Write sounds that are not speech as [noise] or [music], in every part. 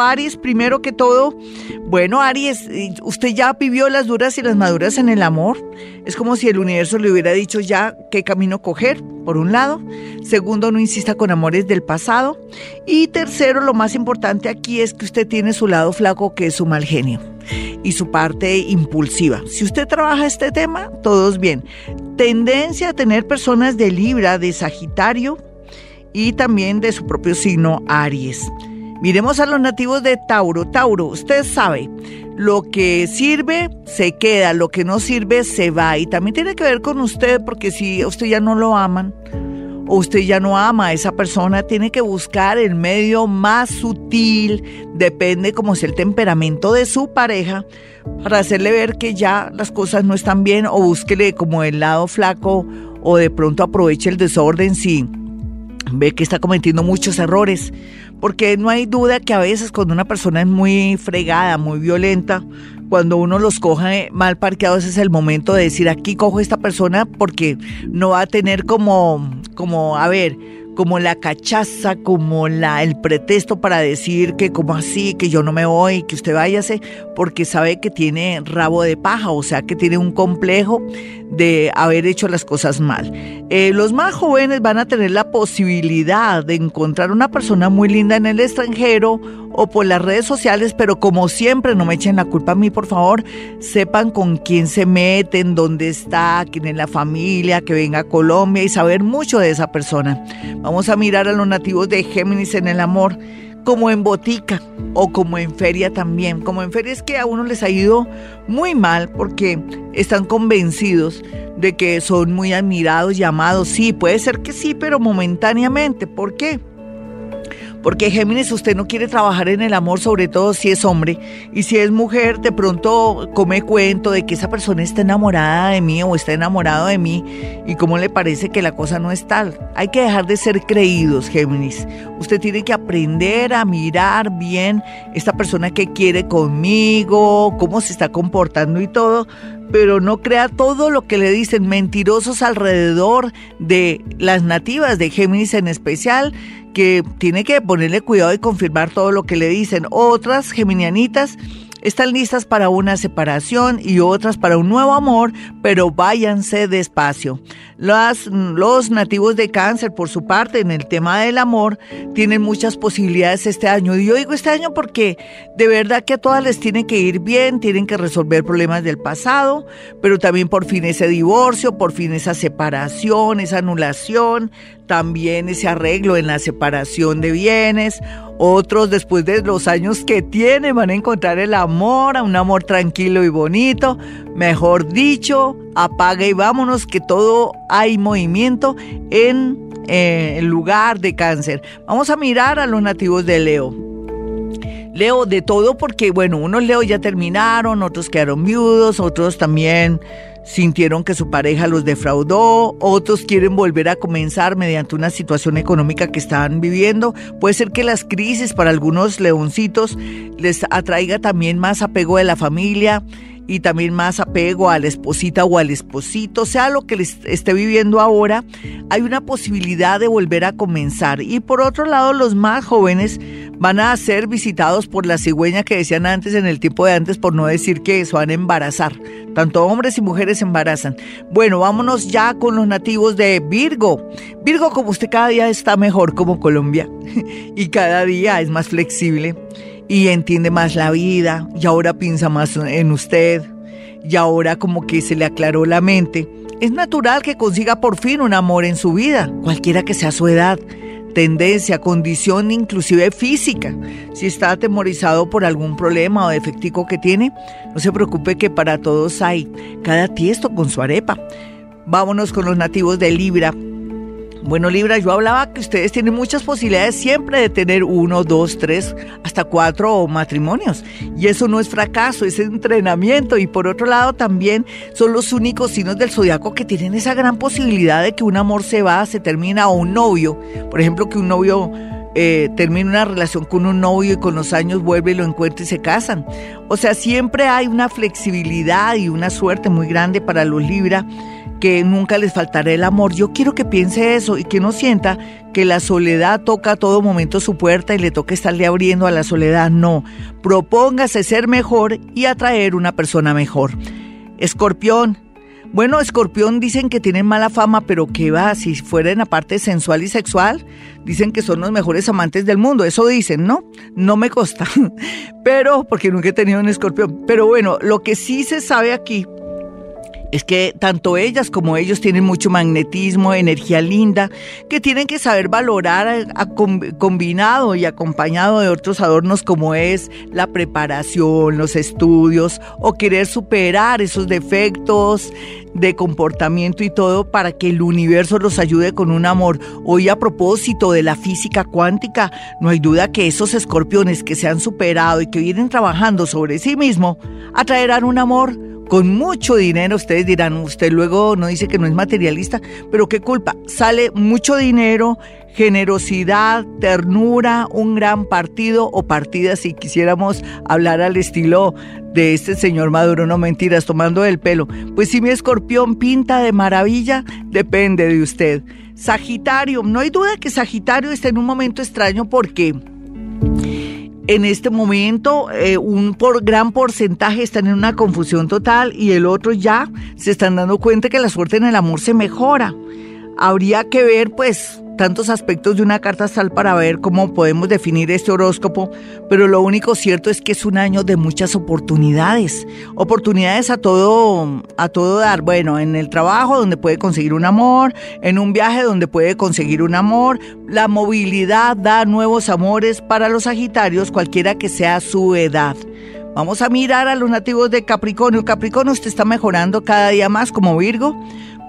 Aries, primero que todo, bueno, Aries, usted ya vivió las duras y las maduras en el amor. Es como si el universo le hubiera dicho ya qué camino coger, por un lado. Segundo, no insista con amores del pasado. Y tercero, lo más importante aquí es que usted tiene su lado flaco, que es su mal genio y su parte impulsiva. Si usted trabaja este tema, todos bien. Tendencia a tener personas de Libra, de Sagitario y también de su propio signo Aries. Miremos a los nativos de Tauro. Tauro, usted sabe, lo que sirve se queda, lo que no sirve se va. Y también tiene que ver con usted, porque si usted ya no lo aman, o usted ya no ama a esa persona, tiene que buscar el medio más sutil, depende como es el temperamento de su pareja, para hacerle ver que ya las cosas no están bien o búsquele como el lado flaco o de pronto aproveche el desorden si ve que está cometiendo muchos errores. Porque no hay duda que a veces cuando una persona es muy fregada, muy violenta, cuando uno los coge mal parqueados es el momento de decir aquí cojo esta persona porque no va a tener como, como, a ver, como la cachaza, como la, el pretexto para decir que como así, que yo no me voy, que usted váyase, porque sabe que tiene rabo de paja, o sea que tiene un complejo de haber hecho las cosas mal. Eh, los más jóvenes van a tener la posibilidad de encontrar una persona muy linda en el extranjero o por las redes sociales, pero como siempre, no me echen la culpa a mí, por favor, sepan con quién se meten, dónde está, quién es la familia, que venga a Colombia y saber mucho de esa persona. Vamos a mirar a los nativos de Géminis en el amor como en botica o como en feria también. Como en feria es que a uno les ha ido muy mal porque están convencidos de que son muy admirados, llamados. Sí, puede ser que sí, pero momentáneamente. ¿Por qué? Porque Géminis, usted no quiere trabajar en el amor, sobre todo si es hombre. Y si es mujer, de pronto come cuento de que esa persona está enamorada de mí o está enamorado de mí. Y cómo le parece que la cosa no es tal. Hay que dejar de ser creídos, Géminis. Usted tiene que aprender a mirar bien esta persona que quiere conmigo, cómo se está comportando y todo pero no crea todo lo que le dicen mentirosos alrededor de las nativas de Géminis en especial, que tiene que ponerle cuidado y confirmar todo lo que le dicen. Otras geminianitas están listas para una separación y otras para un nuevo amor, pero váyanse despacio. Las, los nativos de cáncer, por su parte, en el tema del amor, tienen muchas posibilidades este año. Y yo digo este año porque de verdad que a todas les tiene que ir bien, tienen que resolver problemas del pasado, pero también por fin ese divorcio, por fin esa separación, esa anulación, también ese arreglo en la separación de bienes. Otros después de los años que tienen van a encontrar el amor, un amor tranquilo y bonito. Mejor dicho, apaga y vámonos que todo hay movimiento en eh, el lugar de cáncer. Vamos a mirar a los nativos de Leo. Leo de todo porque, bueno, unos Leo ya terminaron, otros quedaron viudos, otros también sintieron que su pareja los defraudó, otros quieren volver a comenzar mediante una situación económica que están viviendo. Puede ser que las crisis para algunos leoncitos les atraiga también más apego de la familia y también más apego a la esposita o al esposito, sea lo que les esté viviendo ahora, hay una posibilidad de volver a comenzar. Y por otro lado, los más jóvenes van a ser visitados por la cigüeña que decían antes en el tiempo de antes, por no decir que se van a embarazar. Tanto hombres y mujeres se embarazan. Bueno, vámonos ya con los nativos de Virgo. Virgo, como usted cada día está mejor como Colombia [laughs] y cada día es más flexible y entiende más la vida y ahora piensa más en usted y ahora como que se le aclaró la mente. Es natural que consiga por fin un amor en su vida, cualquiera que sea su edad, tendencia, condición inclusive física. Si está atemorizado por algún problema o defectico que tiene, no se preocupe que para todos hay cada tiesto con su arepa. Vámonos con los nativos de Libra. Bueno, Libra, yo hablaba que ustedes tienen muchas posibilidades siempre de tener uno, dos, tres, hasta cuatro matrimonios. Y eso no es fracaso, es entrenamiento. Y por otro lado, también son los únicos signos del zodiaco que tienen esa gran posibilidad de que un amor se va, se termina, o un novio. Por ejemplo, que un novio eh, una relación con un novio y con los años vuelve y lo encuentra y se casan. O sea, siempre hay una flexibilidad y una suerte muy grande para los Libra que nunca les faltará el amor. Yo quiero que piense eso y que no sienta que la soledad toca a todo momento su puerta y le toca estarle abriendo a la soledad. No, propóngase ser mejor y atraer una persona mejor. Escorpión, bueno, escorpión dicen que tienen mala fama, pero ¿qué va? Si fuera en la parte sensual y sexual, dicen que son los mejores amantes del mundo. Eso dicen, ¿no? No me consta. [laughs] Pero, porque nunca he tenido un escorpión. Pero bueno, lo que sí se sabe aquí es que tanto ellas como ellos tienen mucho magnetismo, energía linda, que tienen que saber valorar combinado y acompañado de otros adornos como es la preparación, los estudios o querer superar esos defectos de comportamiento y todo para que el universo los ayude con un amor. Hoy a propósito de la física cuántica, no hay duda que esos escorpiones que se han superado y que vienen trabajando sobre sí mismo atraerán un amor con mucho dinero. Ustedes dirán, usted luego no dice que no es materialista, pero qué culpa. Sale mucho dinero, generosidad, ternura, un gran partido o partida si quisiéramos hablar al estilo de este señor Maduro, no mentiras, tomando el pelo. Pues si mi escorpión pinta de maravilla, depende de usted. Sagitario, no hay duda que Sagitario está en un momento extraño porque en este momento eh, un por, gran porcentaje están en una confusión total y el otro ya se están dando cuenta que la suerte en el amor se mejora. Habría que ver pues tantos aspectos de una carta astral para ver cómo podemos definir este horóscopo, pero lo único cierto es que es un año de muchas oportunidades, oportunidades a todo a todo dar, bueno, en el trabajo donde puede conseguir un amor, en un viaje donde puede conseguir un amor, la movilidad da nuevos amores para los Sagitarios, cualquiera que sea su edad. Vamos a mirar a los nativos de Capricornio. Capricornio usted está mejorando cada día más como Virgo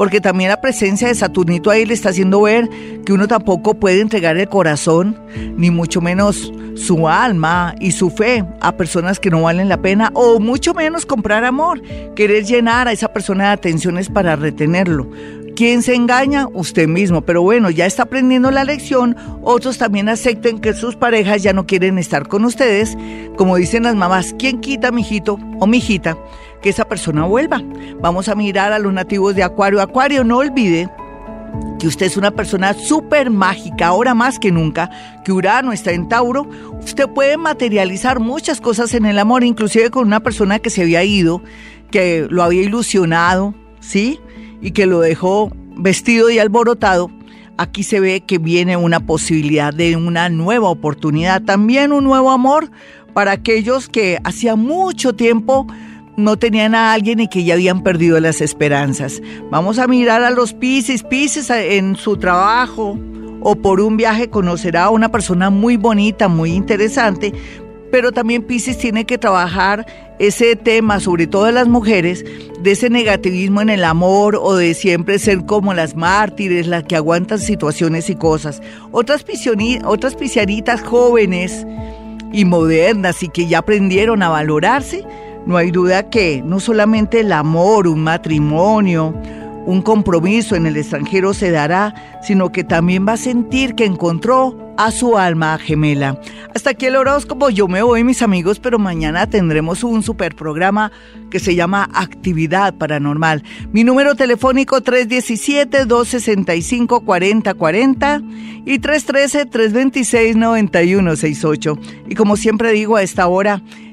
porque también la presencia de Saturnito ahí le está haciendo ver que uno tampoco puede entregar el corazón, ni mucho menos su alma y su fe a personas que no valen la pena, o mucho menos comprar amor, querer llenar a esa persona de atenciones para retenerlo. ¿Quién se engaña? Usted mismo. Pero bueno, ya está aprendiendo la lección. Otros también acepten que sus parejas ya no quieren estar con ustedes. Como dicen las mamás, ¿quién quita, mijito o mijita? Que esa persona vuelva. Vamos a mirar a los nativos de Acuario. Acuario, no olvide que usted es una persona súper mágica, ahora más que nunca, que Urano está en Tauro, usted puede materializar muchas cosas en el amor, inclusive con una persona que se había ido, que lo había ilusionado, ¿sí? Y que lo dejó vestido y alborotado. Aquí se ve que viene una posibilidad de una nueva oportunidad, también un nuevo amor para aquellos que hacía mucho tiempo no tenían a alguien y que ya habían perdido las esperanzas. Vamos a mirar a los Pisces. Pisces en su trabajo o por un viaje conocerá a una persona muy bonita, muy interesante, pero también Pisces tiene que trabajar ese tema, sobre todo de las mujeres, de ese negativismo en el amor o de siempre ser como las mártires, las que aguantan situaciones y cosas. Otras, otras jóvenes y modernas y que ya aprendieron a valorarse, no hay duda que no solamente el amor, un matrimonio, un compromiso en el extranjero se dará, sino que también va a sentir que encontró a su alma gemela. Hasta aquí el horóscopo, yo me voy mis amigos, pero mañana tendremos un super programa que se llama Actividad Paranormal. Mi número telefónico 317-265-4040 y 313-326-9168. Y como siempre digo a esta hora,